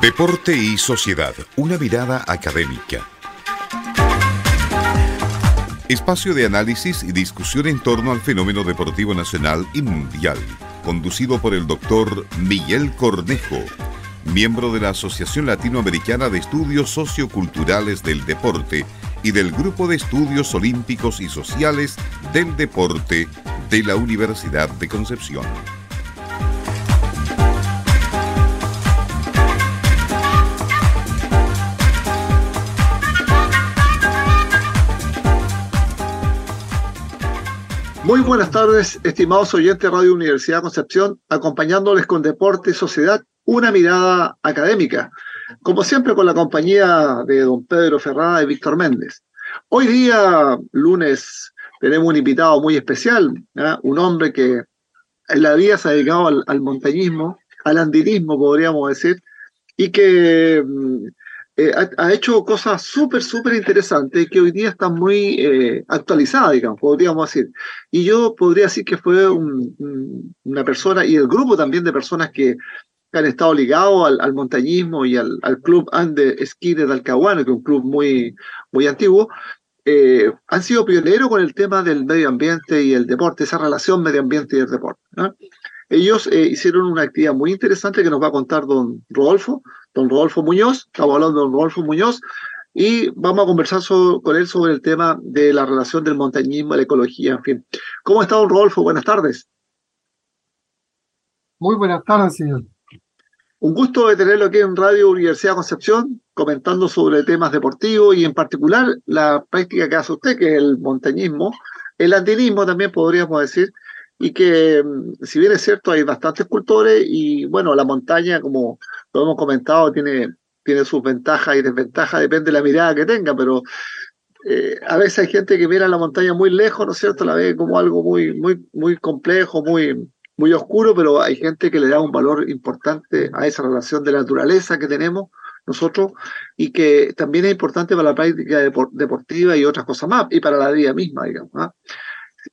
Deporte y sociedad, una mirada académica. Espacio de análisis y discusión en torno al fenómeno deportivo nacional y mundial, conducido por el doctor Miguel Cornejo, miembro de la Asociación Latinoamericana de Estudios Socioculturales del Deporte y del Grupo de Estudios Olímpicos y Sociales del Deporte de la Universidad de Concepción. Muy buenas tardes, estimados oyentes de Radio Universidad Concepción, acompañándoles con Deporte y Sociedad, una mirada académica, como siempre con la compañía de don Pedro Ferrada y Víctor Méndez. Hoy día, lunes, tenemos un invitado muy especial, un hombre que en la vida se ha dedicado al, al montañismo, al andinismo, podríamos decir, y que mm, eh, ha, hecho cosas súper, súper interesantes que hoy día están muy eh, actualizadas, digamos, podríamos decir. Y yo podría decir que fue una persona, y el grupo también de personas que, han estado ligados al, montañismo y al, club Ande Esquí de Talcahuano, que es un club muy, muy antiguo, eh, han sido pioneros con el tema del medio ambiente y el deporte, esa relación medio ambiente y el deporte. Ellos hicieron una actividad muy interesante que nos va a contar don Rodolfo, don Rodolfo Muñoz, estamos hablando de don Rodolfo Muñoz, y vamos a conversar con él sobre el tema de la relación del montañismo, la ecología, en fin. ¿Cómo está don Rodolfo? Buenas tardes. Muy buenas tardes, señor. Un gusto de tenerlo aquí en Radio Universidad Concepción, comentando sobre temas deportivos y en particular la práctica que hace usted, que es el montañismo, el andinismo también podríamos decir, y que mm, si bien es cierto hay bastantes cultores y bueno, la montaña como lo hemos comentado tiene, tiene sus ventajas y desventajas, depende de la mirada que tenga, pero eh, a veces hay gente que mira la montaña muy lejos, ¿no es cierto? La ve como algo muy, muy, muy complejo, muy, muy oscuro, pero hay gente que le da un valor importante a esa relación de naturaleza que tenemos nosotros y que también es importante para la práctica deportiva y otras cosas más, y para la vida misma, digamos. ¿ah?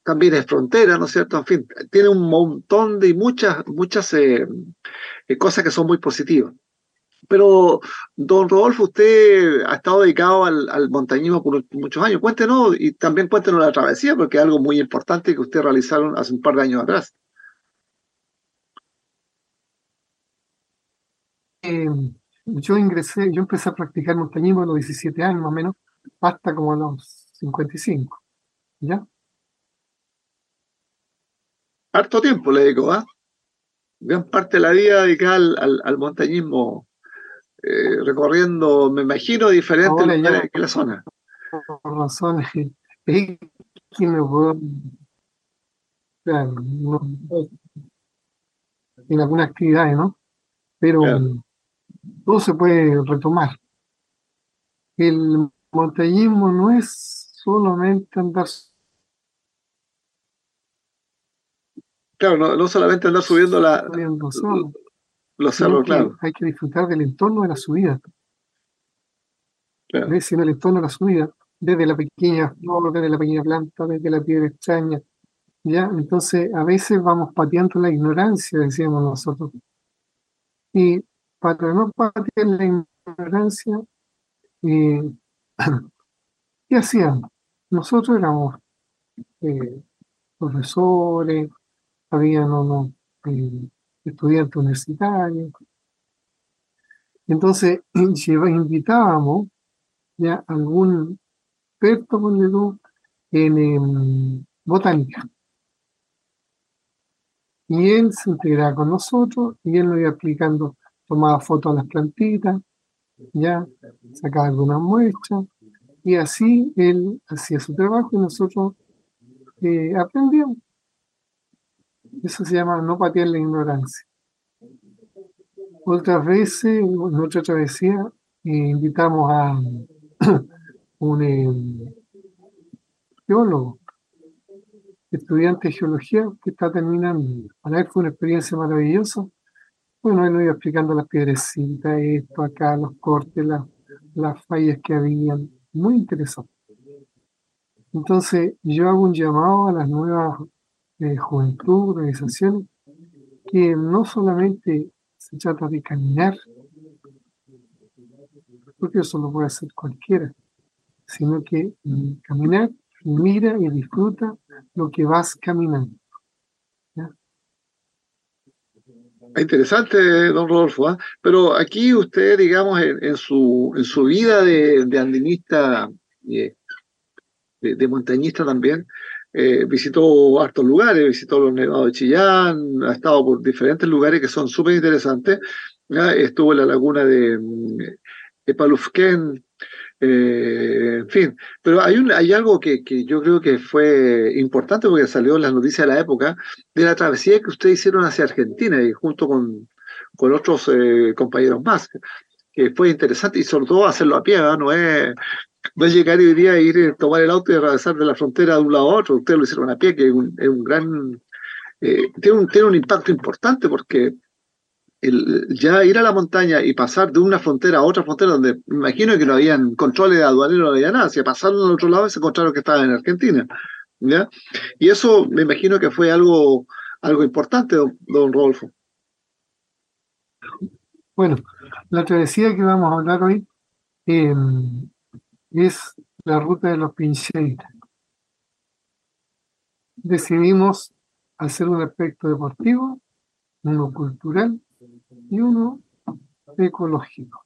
También es frontera, ¿no es cierto? En fin, tiene un montón de muchas, muchas eh, eh, cosas que son muy positivas. Pero, don Rodolfo, usted ha estado dedicado al, montañismo por muchos años. Cuéntenos y también cuéntenos la travesía, porque es algo muy importante que usted realizaron hace un par de años atrás. Eh, yo ingresé, yo empecé a practicar montañismo a los 17 años más o menos, hasta como a los 55. ¿Ya? Harto tiempo le dedico, ¿ah? Gran parte de la vida dedicada al, montañismo, eh, recorriendo, me imagino, diferentes lugares que la zona. Por razones es que me puedo. Claro, en algunas actividades, ¿no? Pero todo se puede retomar. El montañismo no es solamente andar Claro, no, solamente andar subiendo la, los cerros, claro. Hay que disfrutar del entorno de la subida. Claro. En el entorno de la subida, desde la pequeña flor, desde la pequeña planta, desde la piedra extraña. ¿ya? Entonces, a veces vamos pateando la ignorancia, decíamos nosotros. Y para no patear la ignorancia, eh, ¿qué hacíamos? Nosotros éramos eh, profesores, habían unos eh, estudiantes universitarios. Entonces, invitábamos ya algún experto con en botánica. Y él se integraba con nosotros y él nos iba explicando, tomaba fotos a las plantitas, ya sacaba algunas muestras y así él hacía su trabajo y nosotros eh, aprendíamos. Eso se llama no patear la ignorancia. Otras veces, en otra travesía, eh, invitamos a un eh, geólogo, estudiante de geología que está terminando. Para él fue una experiencia maravillosa. Bueno, él nos iba explicando las piedrecitas, esto, acá, los cortes, las, las fallas que habían. Muy interesante. Entonces, yo hago un llamado a las nuevas de juventud, organización, que no solamente se trata de caminar, porque eso lo puede hacer cualquiera, sino que mm, caminar, mira y disfruta lo que vas caminando. Interesante, don Rodolfo. ¿ah? Pero aquí usted, digamos, en, su, en su vida de, andinista, eh, de, montañista también, eh, visitó hartos lugares, visitó los nevados de Chillán, ha estado por diferentes lugares que son súper interesantes. Estuvo en la laguna de mm, Epalufquén, eh, en fin, pero hay, algo que, yo creo que fue importante porque salió en las noticias de la época, de la travesía que ustedes hicieron hacia Argentina y junto con, otros eh, compañeros más, que fue interesante y sobre todo hacerlo a pie, ¿no? es, no llegar y día ir, tomar el auto y atravesar de la frontera de un lado a otro, ustedes lo hicieron a pie, que es un, es un gran, eh, tiene, un, tiene un impacto importante porque el, ya ir a la montaña y pasar de una frontera a otra frontera, donde imagino que no habían controles de aduaneros, no había nada, si pasaron al otro lado se encontraron que estaban en Argentina. ¿ya? Y eso me imagino que fue algo, algo importante, don, Rodolfo. Bueno, la travesía que vamos a hablar hoy em, es la ruta de los Pincheiras. Decidimos hacer un aspecto deportivo, uno cultural y uno ecológico.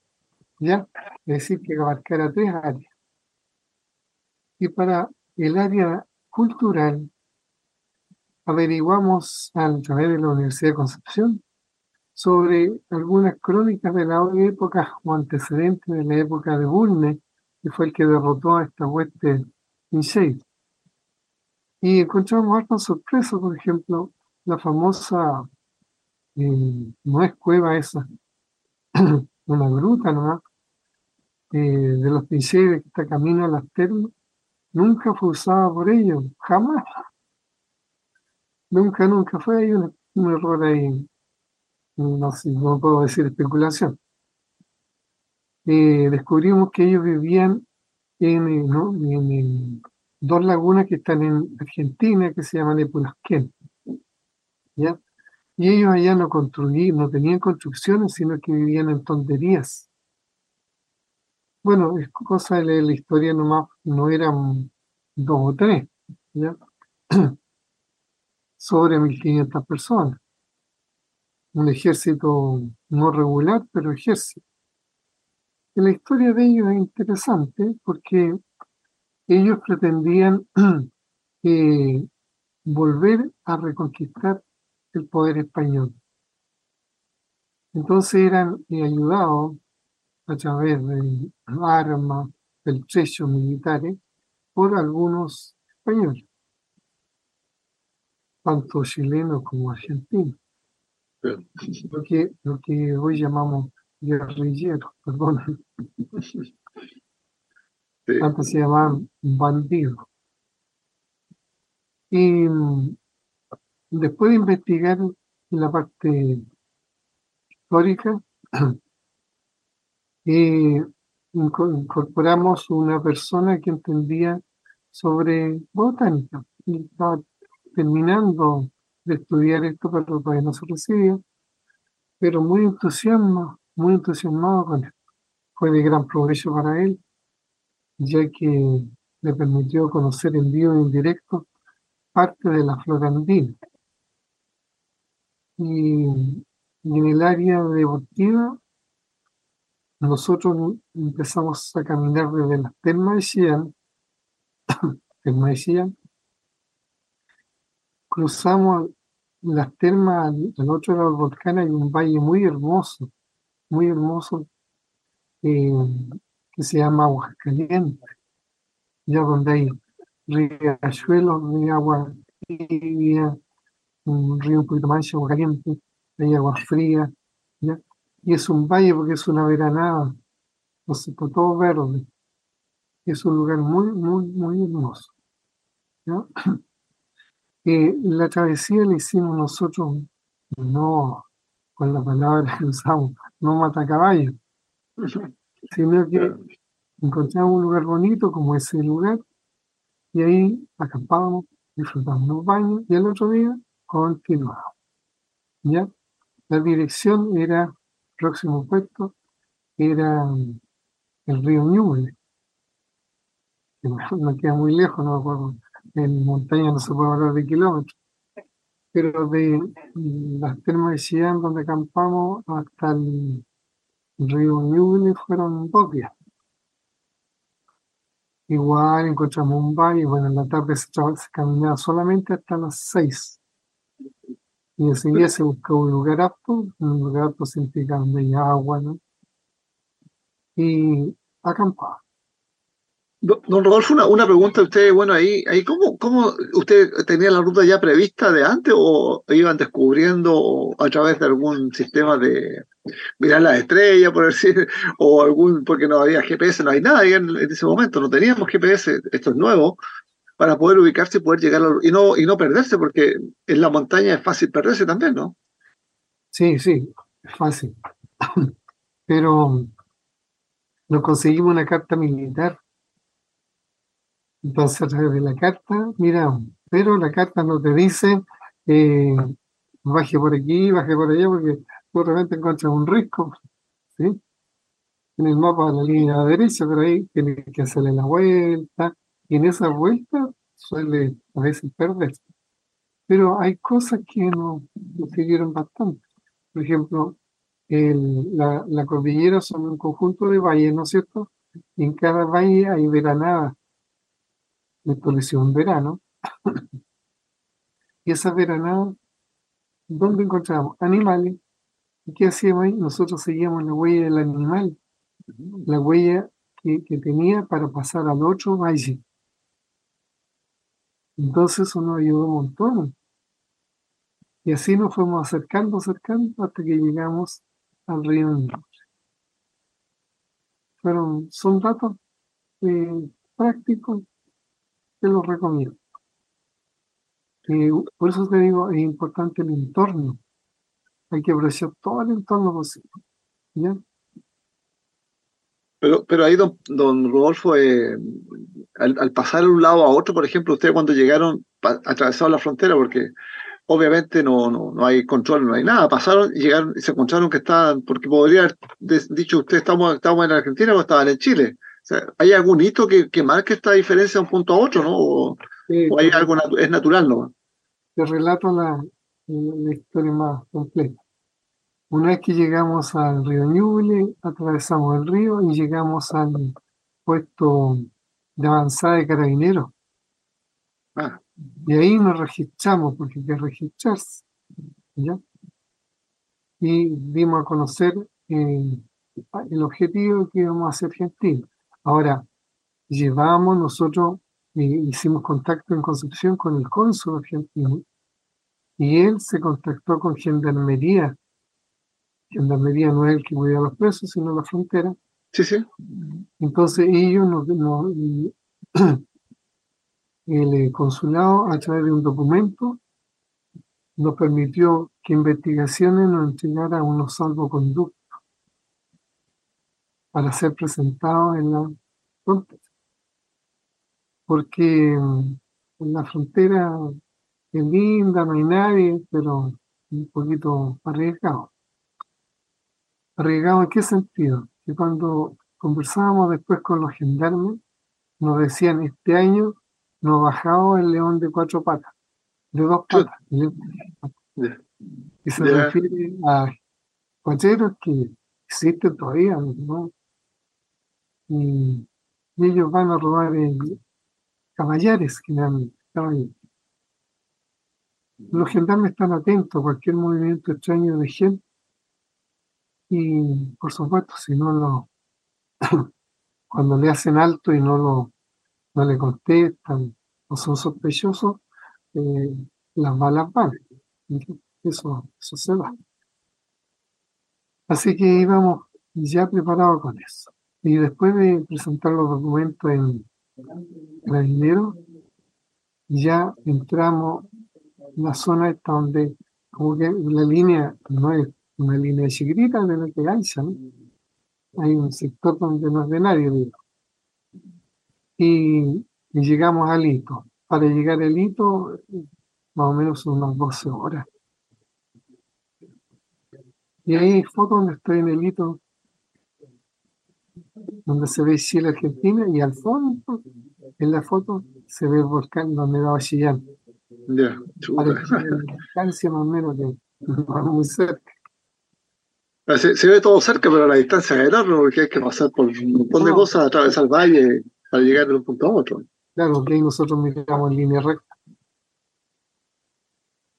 ¿Ya? Es decir, que abarcara tres áreas. Y para el área cultural, averiguamos a través de la Universidad de Concepción sobre algunas crónicas de la época o antecedentes de la época de Bulne, que fue el que derrotó a esta hueste Insheid. Y encontramos harta sorpresa, por ejemplo, la famosa no es cueva esa, una gruta nomás, eh, de los pinceles que está camino a las termas, nunca fue usada por ellos, jamás. Nunca, nunca fue ahí un, error ahí, no, sé, no puedo decir especulación. Eh, descubrimos que ellos vivían en, en, dos lagunas que están en Argentina que se llaman Epulasquén. ¿ya? Y ellos allá no construían, no tenían construcciones, sino que vivían en tonterías. Bueno, es cosa de la historia nomás, no eran dos o tres, ¿ya? sobre 1.500 personas. Un ejército no regular, pero ejército. La historia de ellos es interesante porque ellos pretendían eh, volver a reconquistar el poder español. Entonces eran ayudados a través de armas, del trecho militares, por algunos españoles, tanto chilenos como argentinos. Lo que, lo que hoy llamamos guerrilleros, perdón. Antes se llamaban bandidos. Y Después de investigar la parte histórica, eh, incorporamos una persona que entendía sobre botánica. Y estaba terminando de estudiar esto, pero todavía no se recibía, pero muy entusiasmado, muy entusiasmado con esto. Fue de gran progreso para él, ya que le permitió conocer en vivo y en directo parte de la flora andina. Y, en el área deportiva, nosotros empezamos a caminar desde las termas de cruzamos las termas al, otro lado del volcán, hay un valle muy hermoso, muy hermoso, eh, que se llama Aguascalientes, ya donde hay riachuelos de agua tibia, un río un poquito más agua caliente, hay agua fría, ¿ya? y es un valle porque es una veranada, entonces todo verde. Es un lugar muy, muy, muy hermoso. ¿ya? Eh, la travesía la hicimos nosotros, no con la palabra que usamos, no mata caballo, sino que encontramos un lugar bonito como ese lugar y ahí acampábamos, disfrutamos los baños y el otro día continuado. ¿Ya? La dirección era, próximo puesto, era el río Ñuble, que no, queda muy lejos, no me acuerdo, en montaña no se puede hablar de kilómetros, pero de las termas de Chillán donde acampamos hasta el río Ñuble fueron dos días. Igual encontramos un valle, bueno, en la tarde se, caminaba solamente hasta las seis. Y enseguida se buscó un lugar apto, un lugar apto significa donde hay agua, ¿no? Y acampaba. Don Rodolfo, una, una pregunta a usted, bueno, ahí, ahí ¿cómo, ¿cómo usted tenía la ruta ya prevista de antes o iban descubriendo a través de algún sistema de mirar las estrellas, por decir, o algún, porque no había GPS, no hay nada en, ese momento, no teníamos GPS, esto es nuevo, para poder ubicarse y poder llegar y no, y no perderse, porque en la montaña es fácil perderse también, ¿no? Sí, sí, es fácil. Pero nos conseguimos una carta militar entonces, a través de la carta, mira, pero la carta no te dice eh, baje por aquí, baje por allá, porque de repente encuentras un risco, ¿sí? En el mapa de la línea derecha, pero ahí tienes que hacerle la vuelta, y en esa vuelta suele a veces perderse. Pero hay cosas que nos, sirvieron bastante. Por ejemplo, la, la cordillera son un conjunto de valles, ¿no es cierto? Y en cada valle hay veranada estableció un verano. y esa veranada, ¿dónde encontramos? Animales. ¿Y qué hacíamos ahí? Nosotros seguíamos la huella del animal, la huella que, tenía para pasar al otro valle. Entonces eso nos ayudó un montón. Y así nos fuimos acercando, acercando, hasta que llegamos al río Fueron, son datos eh, prácticos te lo recomiendo. por eso te digo, es importante el entorno. Hay que apreciar todo el entorno posible. Pero, pero ahí, don, don Rodolfo, eh, al, pasar de un lado a otro, por ejemplo, ustedes cuando llegaron, atravesaron la frontera, porque obviamente no, no, no, hay control, no hay nada, pasaron y llegaron y se encontraron que estaban, porque podría haber dicho usted, estamos, estamos en Argentina o estaban en Chile. ¿Hay algún hito que, que, marque esta diferencia de un punto a otro, no? ¿O, hay algo es natural, no? Te relato la, la, historia más completa. Una vez que llegamos al río Ñuble, atravesamos el río y llegamos al puesto de avanzada de carabineros. Ah. Y ahí nos registramos, porque hay que registrarse. ¿ya? Y dimos a conocer eh, el objetivo que íbamos a hacer Argentina. Ahora, llevamos nosotros, eh, hicimos contacto en Concepción con el cónsul argentino y él se contactó con Gendarmería. Gendarmería no es el que cuida a los presos, sino la frontera. Sí, sí. Entonces ellos nos, el eh, consulado a través de un documento nos permitió que investigaciones nos entregara unos salvoconductos para ser presentado en la frontera. Porque mm, en la frontera es linda, no hay nadie, pero un poquito arriesgado. ¿Arriesgado en qué sentido? Que cuando conversábamos después con los gendarmes, nos decían, este año nos bajado el león de cuatro patas, de dos patas. Y se refiere a cuacheros que existen todavía, ¿no? Y, ellos van a robar caballares generalmente, Los gendarmes están atentos a cualquier movimiento extraño de gente y por supuesto si no lo cuando le hacen alto y no lo no le contestan o son sospechosos eh, las balas van. Eso, eso se va. Así que íbamos ya preparados con eso y después de presentar los documentos en dinero, ya entramos en la zona esta donde como que la línea no es una línea chiquitita de la que hay, Hay un sector donde no es de nadie, Y, llegamos al hito. Para llegar al hito, más o menos unas 12 horas. Y ahí hay fotos donde estoy en el hito donde se ve Chile, Argentina, y al fondo, en la foto, se ve el volcán donde va Chillán. Ya, distancia más o menos que muy cerca. Ah, Se, se ve todo cerca, pero la distancia es enorme porque hay que pasar por un montón de cosas, atravesar el valle para llegar de un punto a otro. Claro, que ahí nosotros miramos en línea recta.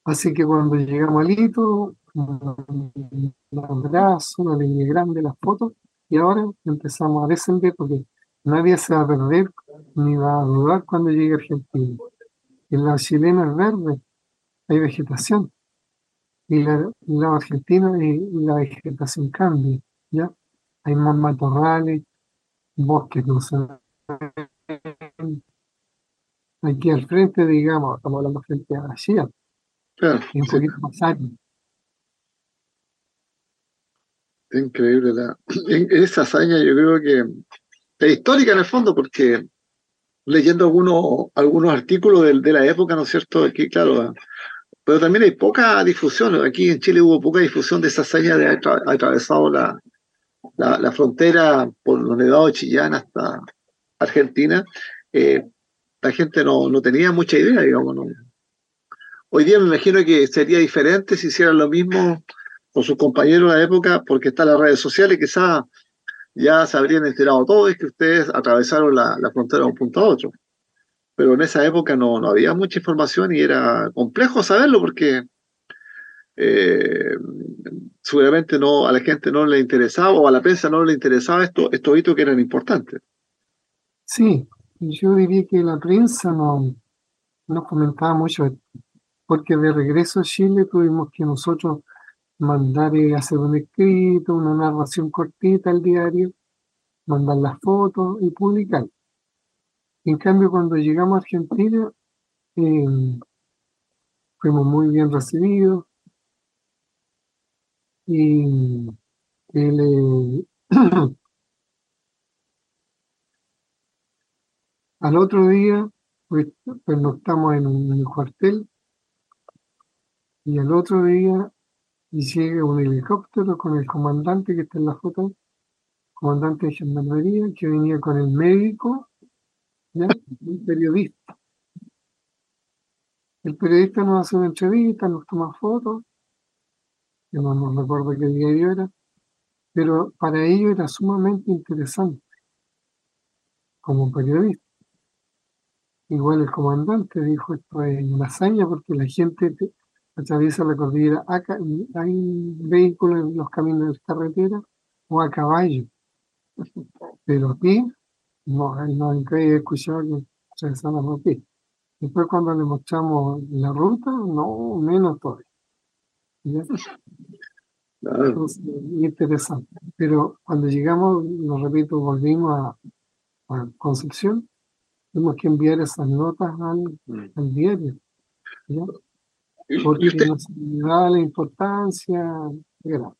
Así que cuando llegamos al hito, un abrazo, una línea grande, las fotos, y ahora empezamos a descender porque nadie se va a perder ni va a dudar cuando llegue a Argentina. En la chilena es verde, hay vegetación. Y la, la argentina y la vegetación cambia, ¿ya? Hay más matorrales, bosques no se. Aquí al frente, digamos, estamos hablando frente a la Chía, Claro, y un sí, poquito más. es increíble. La, esa hazaña yo creo que es histórica en el fondo porque leyendo algunos, algunos artículos de, la época, ¿no es cierto? Aquí, claro, pero también hay poca difusión. Aquí en Chile hubo poca difusión de esa hazaña de haber atra- atravesado la, la, la frontera por los nevados de Chillán hasta Argentina. Eh, la gente no, no tenía mucha idea, digamos. ¿no? Hoy día me imagino que sería diferente si hicieran lo mismo con sus compañeros de la época, porque están las redes sociales, quizás ya se habrían enterado todos que ustedes atravesaron la, la frontera de un punto a otro. Pero en esa época no, no había mucha información y era complejo saberlo porque eh, seguramente no, a la gente no le interesaba o a la prensa no le interesaba esto, estos hitos que eran importantes. Sí, yo diría que la prensa no, no comentaba mucho, porque de regreso a Chile tuvimos que nosotros mandar eh, hacer un escrito, una narración cortita al diario, mandar las fotos y publicar. En cambio, cuando llegamos a Argentina, eh, fuimos muy bien recibidos y el, eh, al otro día, pues, pues no estamos en un cuartel y al otro día llega un helicóptero con el comandante que está en la foto, comandante de gendarmería, que venía con el médico, ¿ya? y un periodista. El periodista nos hace una entrevista, nos toma fotos, yo no, no recuerdo qué diario era, pero para ellos era sumamente interesante como periodista. Igual el comandante dijo esto es una hazaña porque la gente te- atraviesa la cordillera, hay vehículos en los caminos de carretera o a caballo, pero a pie, no, no he escuchado que atravesaran a pie. Después cuando le mostramos la ruta, no, menos todavía. Entonces, interesante. Pero cuando llegamos, lo repito, volvimos a, a Concepción, tuvimos que enviar esas notas al, Mm. al diario, ¿ya? ¿Y, porque usted- daba la importancia era,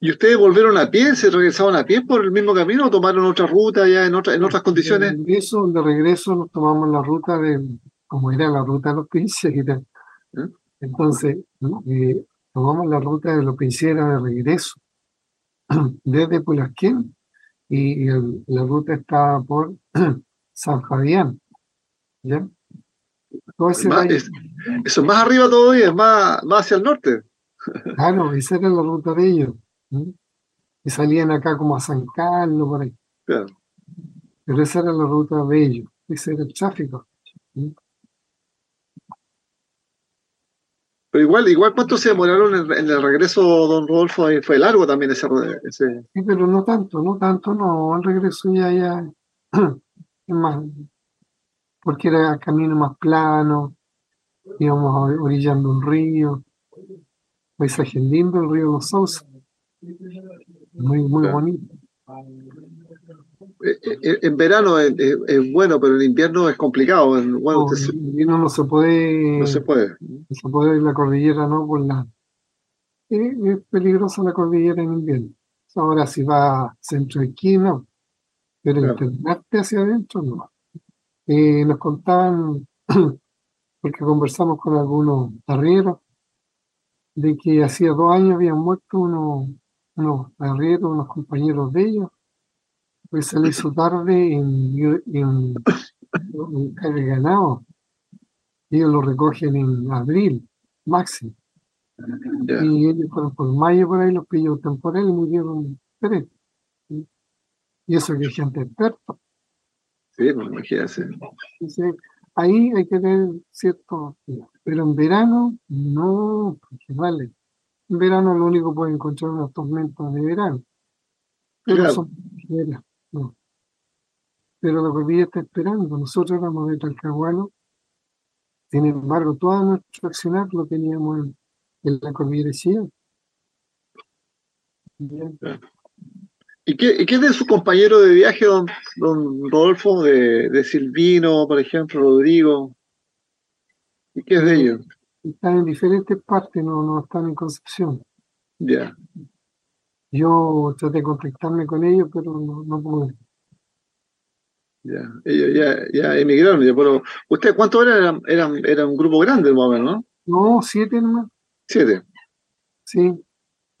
y ustedes volvieron a pie? ¿Se regresaron a pie por el mismo camino o tomaron otra ruta ya en, otra, en otras condiciones? De regreso, de regreso nos tomamos la ruta de, como era la ruta de los pincheras. ¿Eh? Entonces, eh, tomamos la ruta de los pincheras de regreso, desde Pulasquén, y el- la ruta estaba por San Fabián. ¿Ya? Todo ese Más- valle- es- eso es más arriba todavía, es más, más hacia el norte. Claro, esa era la ruta de ellos. Y salían acá como a San Carlos, por ahí. Claro. Pero esa era la ruta de ellos, ese era el tráfico. Pero igual, igual ¿cuánto se demoraron en, en el regreso, don Rodolfo? Fue largo también ese, ese- Sí, pero no tanto, no tanto, no. Al regreso ya, ya, es más, porque era camino más plano, íbamos orillando un río, paisaje lindo, el río Los Sauces. Muy, muy Claro. bonito. eh, eh, en verano es, es- es bueno, pero en invierno es complicado. En- Bueno, No, se- en invierno no se puede, no se puede. no se puede ir la cordillera, no, por la, es, es peligrosa la cordillera en invierno. Ahora si va centro de no, pero Claro. internarte hacia adentro, no. Eh, nos contaban, porque conversamos con algunos arrieros, de que hacía dos años habían muerto unos, unos arrieros, unos compañeros de ellos, pues se le hizo tarde en, en, el ganado. Ellos lo recogen en abril, máximo. Y ellos fueron por mayo por ahí, los pilló temporal y murieron tres. Y eso que gente experta. Sí, pues imagínate. ahí hay que tener cierto. Pero en verano, no, porque vale. En verano lo único que puede encontrar unos tormentas de verano. Pero son no. Pero la cordillera está esperando. Nosotros éramos de Talcahuano. Sin embargo, todo nuestro accionar lo teníamos en, la cordillera ¿Y qué, ¿Y qué, de su compañero de viaje, don, don Rodolfo, de, de, Silvino, por ejemplo, Rodrigo? ¿Y qué es de ellos? Están en diferentes partes, no, no están en Concepción. Ya. Yo traté de contactarme con ellos, pero no, no pude. Ya, ellos ya, ya emigraron, pero ¿ustedes cuántos eran? Eran, eran, un grupo grande el momento, ¿no? No, siete nomás. Siete. Sí.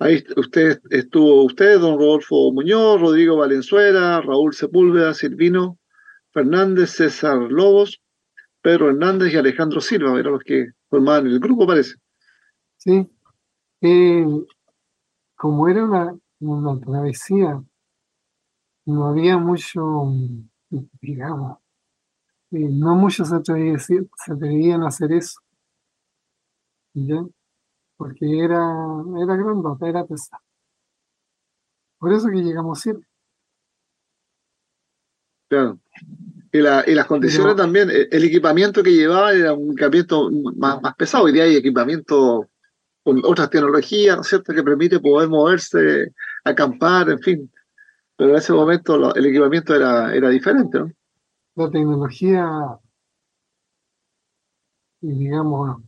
Ahí usted estuvo usted, don Rodolfo Muñoz, Rodrigo Valenzuela, Raúl Sepúlveda, Silvino Fernández, César Lobos, Pedro Hernández y Alejandro Silva, eran los que formaban el grupo, parece. Sí. Eh, como era una, una travesía, no había mucho, digamos, eh, no muchos se atrevían, a hacer eso. ¿Ya? Porque era, era grandota, era pesada. Por eso que llegamos siempre. Claro. Y, la, y las condiciones también, e, el equipamiento que llevaba era un equipamiento más, más pesado. Hoy día hay equipamiento con otras tecnologías, ¿no es cierto?, que permite poder moverse, acampar, en fin. Pero en ese momento el equipamiento era, era diferente, ¿no? La tecnología, digamos,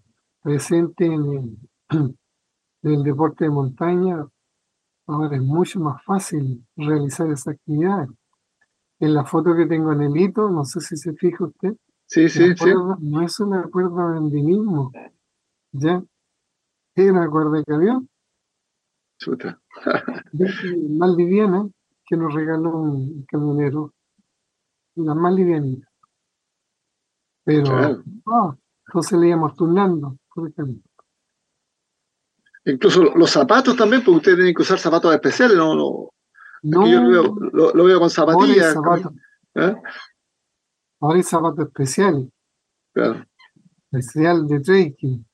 presente en el, deporte de montaña, ahora es mucho más fácil realizar esa actividad. En la foto que tengo en el hito, no sé si se fija usted. Sí, sí, sí. No es una cuerda de andinismo, ¿ya? Es una cuerda de camión. Chuta. Maldiviana, que nos regaló un camionero. La más livianita. Pero, claro. oh, entonces le íbamos turnando por el camino. Incluso los zapatos también, porque ustedes tienen que usar zapatos especiales, ¿no? no, no yo lo veo, con zapatillas. ¿eh? Ahora hay zapatos especiales. Claro. Especial de trekking.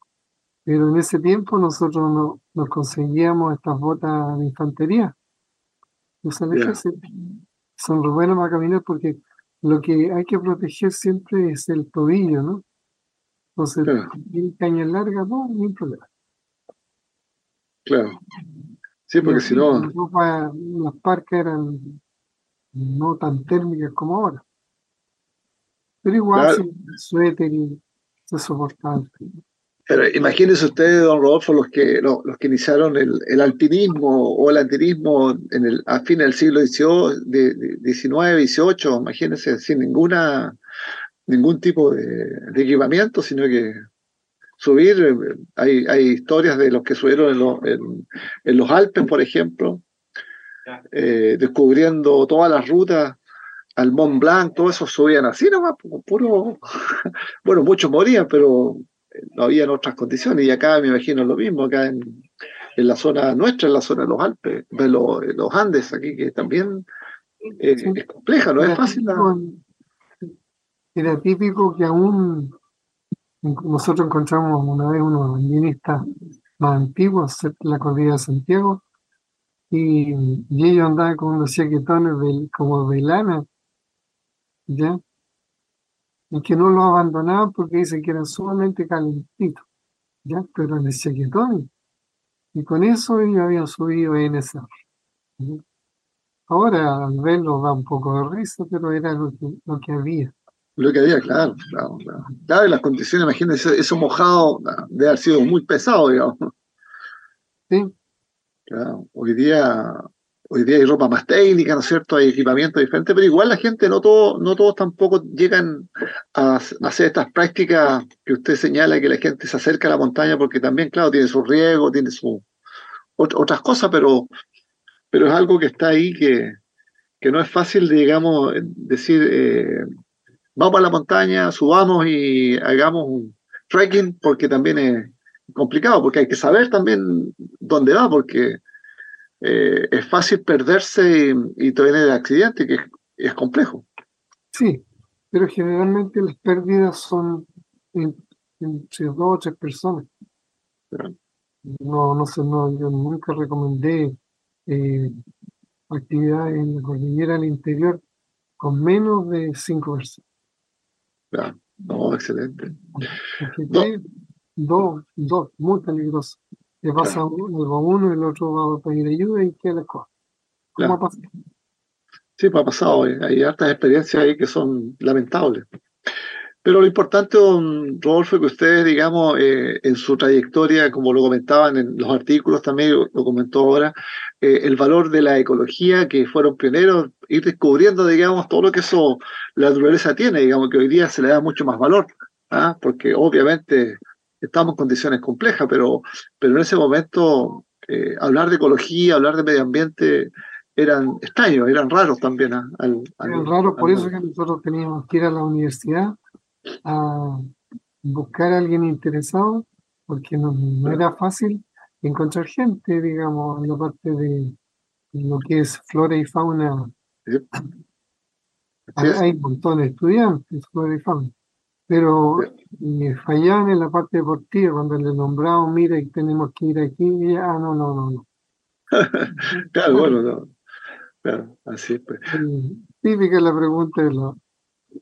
Pero en ese tiempo nosotros no, nos conseguíamos estas botas de infantería. Son los buenos para caminar porque lo que hay que proteger siempre es el tobillo, ¿no? Entonces, si caña larga, no, no hay problema. Claro. Sí, porque si no. Las parcas eran no tan térmicas como ahora. Pero igual, suéter y se soportaba pero imagínense ustedes, don Rodolfo, los que, los, que iniciaron el, alpinismo o el alpinismo en el, a fines del siglo XIX, XVIII, imagínense, sin ninguna, ningún tipo de, equipamiento, sino que subir, eh, hay, hay historias de los que subieron en, en, los Alpes, por ejemplo, eh, descubriendo todas las rutas al Mont Blanc, todo eso subían así nomás, puro, bueno, muchos morían, pero no había en otras condiciones. Y acá me imagino lo mismo, acá en, en la zona nuestra, en la zona de los Alpes, de los, los Andes, aquí que también eh, es compleja, no es fácil. Era típico que aún nosotros encontramos una vez unos alpinistas más antiguos, la cordillera de Santiago, y, ellos andaban con unos chaquetones como de lana, ¿ya? y que no lo abandonaban porque dicen que eran sumamente calentitos, ¿ya? pero en el chaquetón. Y con eso ellos habían subido en esa. Ahora al verlo da un poco de risa, pero era lo que había. Lo que había, claro, claro, claro. Claro, las condiciones, imagínense, eso mojado debe haber sido muy pesado, digamos. Sí. Claro, hoy día Hoy día hay ropa más técnica, ¿no es cierto? Hay equipamiento diferente, pero igual la gente, no, todo, no todos tampoco llegan a, hacer estas prácticas que usted señala, que la gente se acerca a la montaña, porque también, claro, tiene su riesgo, tiene su otras cosas, pero, pero es algo que está ahí que, que no es fácil, digamos, decir, eh, vamos a la montaña, subamos y hagamos un trekking, porque también es complicado, porque hay que saber también dónde va, porque eh, es fácil perderse y, y tener el accidente, que es, complejo. Sí, pero generalmente las pérdidas son entre dos o tres personas. No, no sé, no, yo nunca recomendé eh, actividades en la cordillera al interior con menos de cinco personas. No, excelente. Dos, dos, muy peligroso. Le pasa uno, a uno, el otro va a pedir ayuda y queda la cosa. ¿Cómo ha pasado? Sí, pues ha pasado. Eh, hay hartas experiencias ahí que son lamentables. Pero lo importante, don Rodolfo, que ustedes, digamos, eh, en su trayectoria, como lo comentaban en los artículos también, lo comentó ahora, eh, el valor de la ecología, que fueron pioneros, ir descubriendo, digamos, todo lo que eso, la naturaleza tiene, digamos, que hoy día se le da mucho más valor, ¿ah? porque obviamente estamos en condiciones complejas, pero, pero en ese momento eh, hablar de ecología, hablar de medio ambiente, eran extraños, eran raros también. ¿ah? eran raros, por eso que nosotros teníamos que ir a la universidad a buscar a alguien interesado, porque no, era fácil encontrar gente, digamos, en la parte de lo que es flora y fauna. Hay, un montón de estudiantes, flora y fauna, pero me fallaban en la parte deportiva, cuando le nombraban, mira, y tenemos que ir aquí, y ah, no, no, no, no. claro, bueno, no. Claro, así pues. Típica la pregunta de los,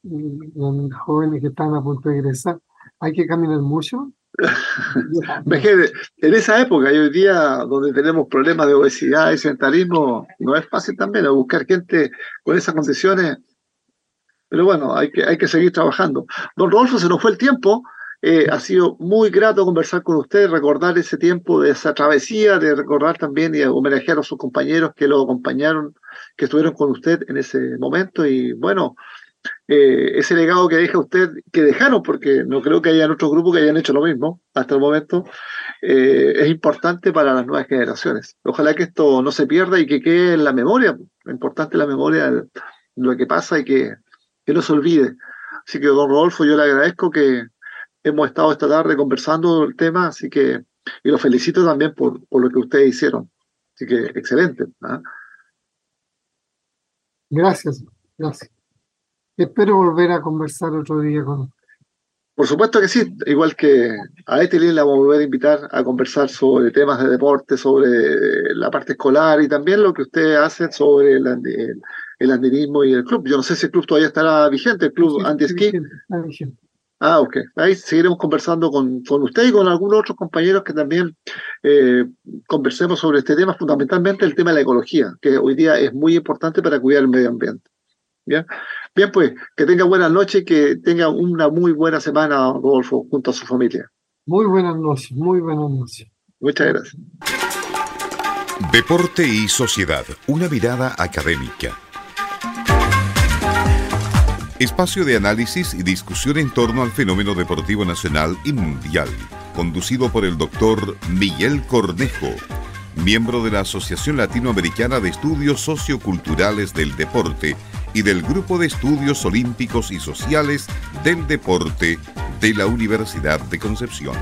los jóvenes que están a punto de egresar, ¿hay que caminar mucho? en esa época y hoy día donde tenemos problemas de obesidad y sedentarismo, no es fácil también buscar gente con esas condiciones. Pero bueno, hay que, hay que seguir trabajando. Don Rodolfo, se nos fue el tiempo. Eh, ha sido muy grato conversar con usted, recordar ese tiempo de esa travesía, de recordar también y homenajear a sus compañeros que lo acompañaron, que estuvieron con usted en ese momento. Y bueno, eh, ese legado que deja usted, que dejaron, porque no creo que haya otros grupos que hayan hecho lo mismo hasta el momento, eh, es importante para las nuevas generaciones. Ojalá que esto no se pierda y que quede en la memoria, importante la memoria de lo que pasa y que, que no se olvide. Así que, don Rodolfo, yo le agradezco que hemos estado esta tarde conversando el tema, así que, y lo felicito también por, por lo que ustedes hicieron. Así que, excelente. ¿ah? Gracias, gracias. Espero volver a conversar otro día con usted. Por supuesto que sí, igual que a este le vamos a volver a invitar a conversar sobre temas de deporte, sobre la parte escolar y también lo que usted hace sobre el, el, andinismo y el club. Yo no sé si el club todavía estará vigente, el club anti-esquí. Ah, ok. Ahí seguiremos conversando con, con, usted y con algunos otros compañeros que también eh, conversemos sobre este tema, fundamentalmente el tema de la ecología, que hoy día es muy importante para cuidar el medio ambiente. Bien, Bien pues, que tenga buenas noches y que tenga una muy buena semana, Rodolfo, junto a su familia. Muy buenas noches, muy buenas noches. Muchas gracias. Deporte y sociedad, una mirada académica. Espacio de análisis y discusión en torno al fenómeno deportivo nacional y mundial, conducido por el doctor Miguel Cornejo, miembro de la Asociación Latinoamericana de Estudios Socioculturales del Deporte y del Grupo de Estudios Olímpicos y Sociales del Deporte de la Universidad de Concepción.